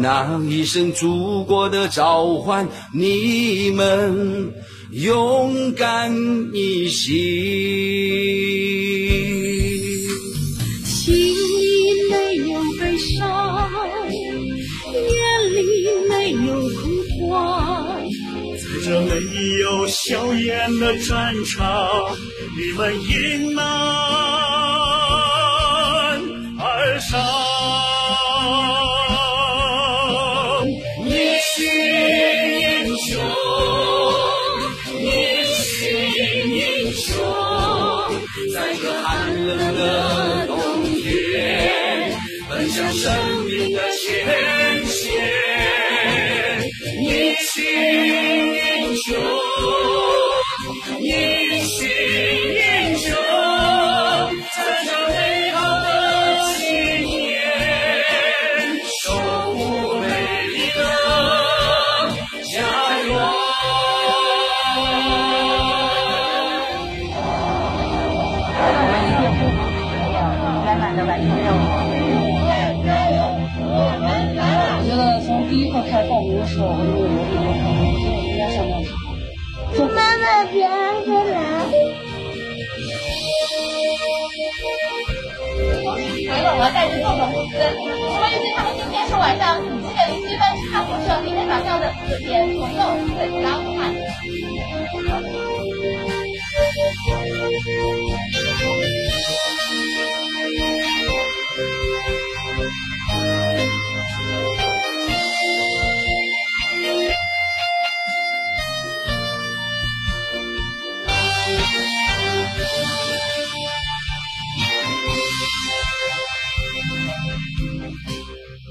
那一声祖国的召唤，你们勇敢逆行。心里没有悲伤，眼里没有恐慌，在。这没有硝烟的战场，你们赢了第一课开报名的时候，我就有这个可能，所以我应该上战场。妈妈别回来。所以我带着各种物资，除了预计他们今天是晚上七点零七分上火车，明天早上的四点左右会抵达武汉。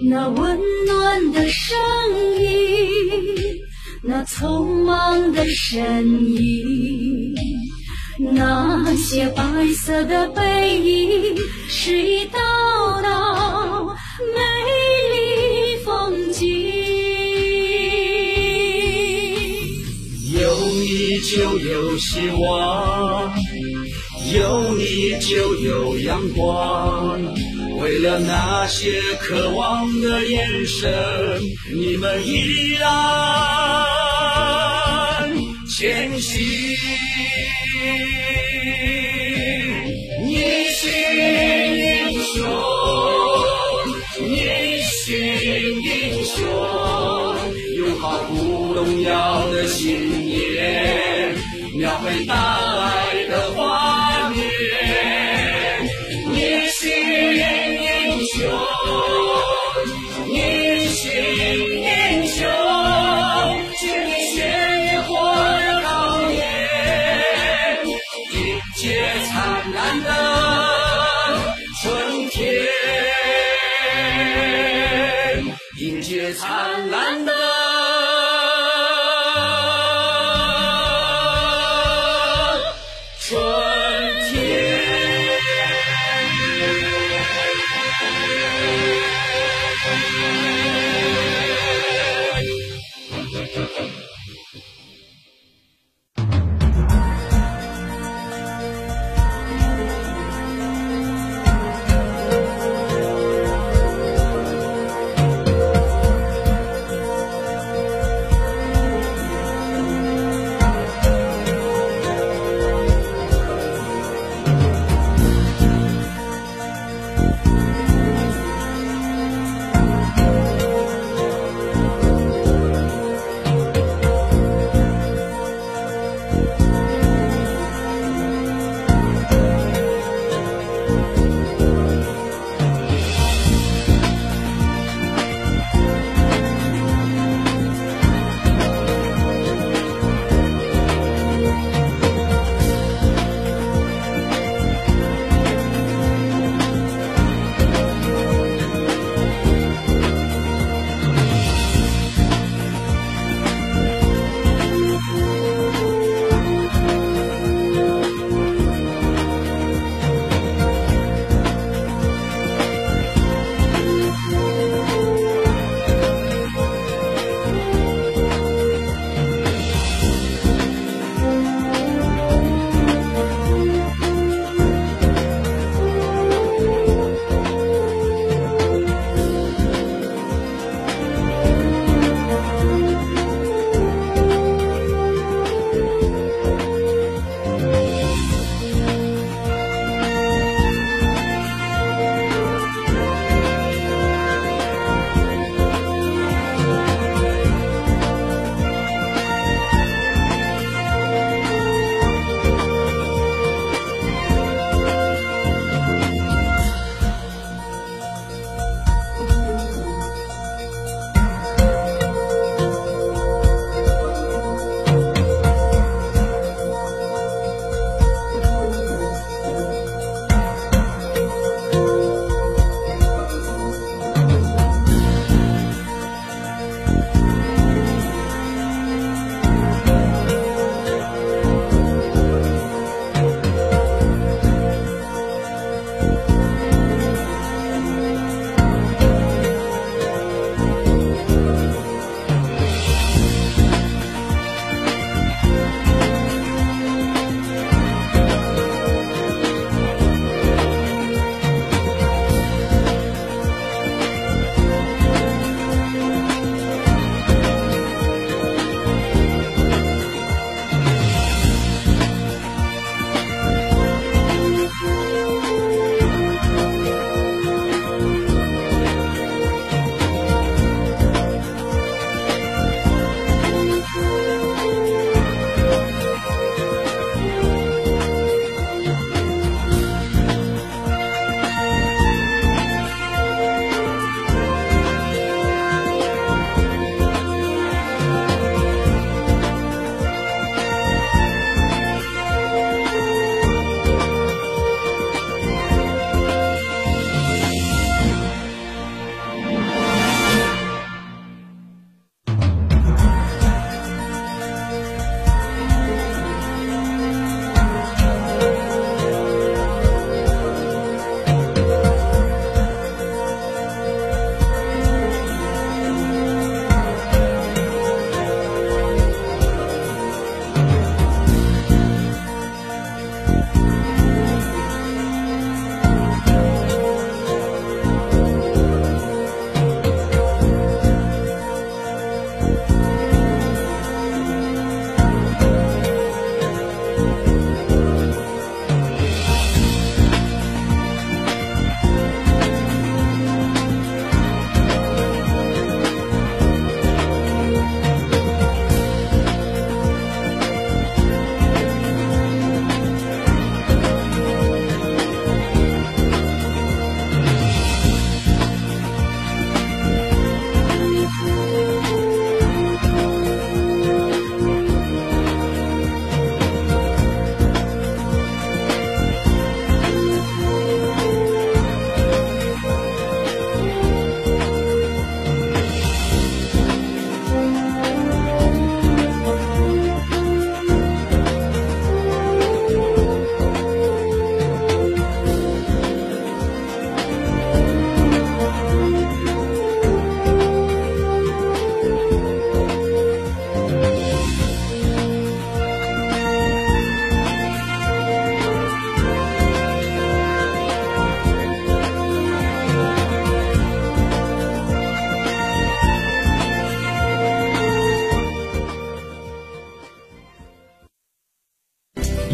那温暖的声音，那匆忙的身影，那些白色的背影，希望，有你就有阳光。为了那些渴望的眼神，你们依然前行。你是英雄，你是英雄，拥抱不动摇的心，描绘大爱的画面。你是英雄，你是英雄，经历血与火的考验，迎接灿烂的春天，迎接灿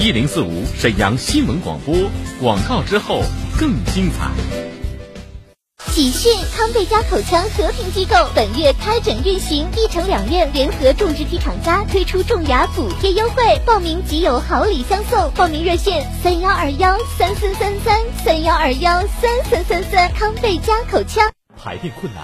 一零四五沈阳新闻广播，广告之后更精彩。喜讯！康贝佳口腔和平机构本月开诊运行，一城两院联合种植体厂家推出种牙补贴优惠，报名即有好礼相送。报名热线：三幺二幺三三三三三幺二幺三三三三。康贝佳口腔。排便困难、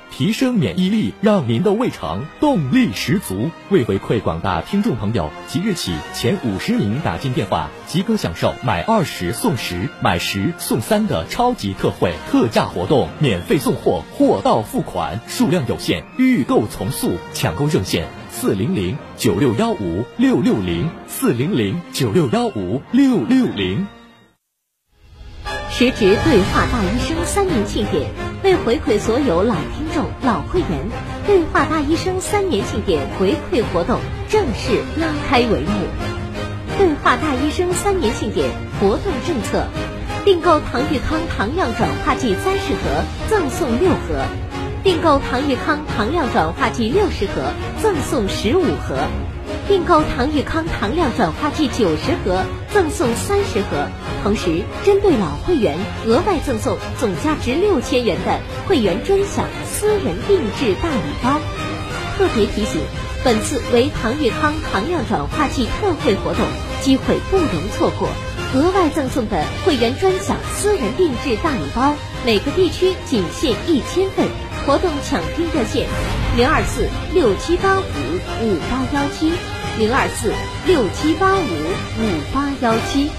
提升免疫力，让您的胃肠动力十足。为回馈广大听众朋友，即日起前五十名打进电话即可享受买二十送十、买十送三的超级特惠特价活动，免费送货，货到付款，数量有限，预购从速。抢购热线：四零零九六幺五六六零四零零九六幺五六六零。时值对话大医生三年庆典，为回馈所有老听众、老会员，对话大医生三年庆典回馈活动正式拉开帷幕。对话大医生三年庆典活动政策：订购唐玉康糖样转化剂三十盒赠送六盒；订购唐玉康糖量转化剂六十盒赠送十五盒；订购唐玉康糖量转化剂九十盒赠送三十盒。同时，针对老会员，额外赠送总价值六千元的会员专享私人定制大礼包。特别提醒，本次为唐玉康糖样转化器特惠活动，机会不容错过。额外赠送的会员专享私人定制大礼包，每个地区仅限一千份。活动抢订热线：零二四六七八五五八幺七，零二四六七八五五八幺七。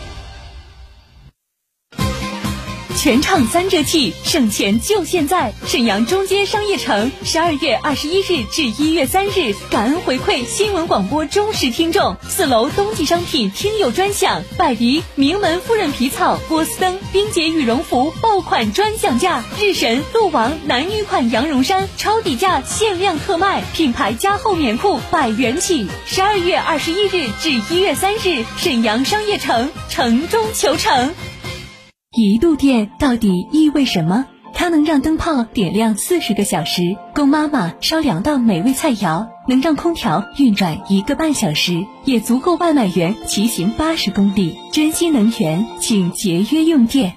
全场三折起，省钱就现在！沈阳中街商业城，十二月二十一日至一月三日，感恩回馈新闻广播忠实听众。四楼冬季商品听友专享，百迪名门夫人皮草、波司登、冰洁羽绒服爆款专享价，日神、鹿王男女款羊绒衫超底价限量特卖，品牌加厚棉裤百元起。十二月二十一日至一月三日，沈阳商业城，城中求成。一度电到底意味什么？它能让灯泡点亮四十个小时，供妈妈烧两道美味菜肴；能让空调运转一个半小时，也足够外卖员骑行八十公里。珍惜能源，请节约用电。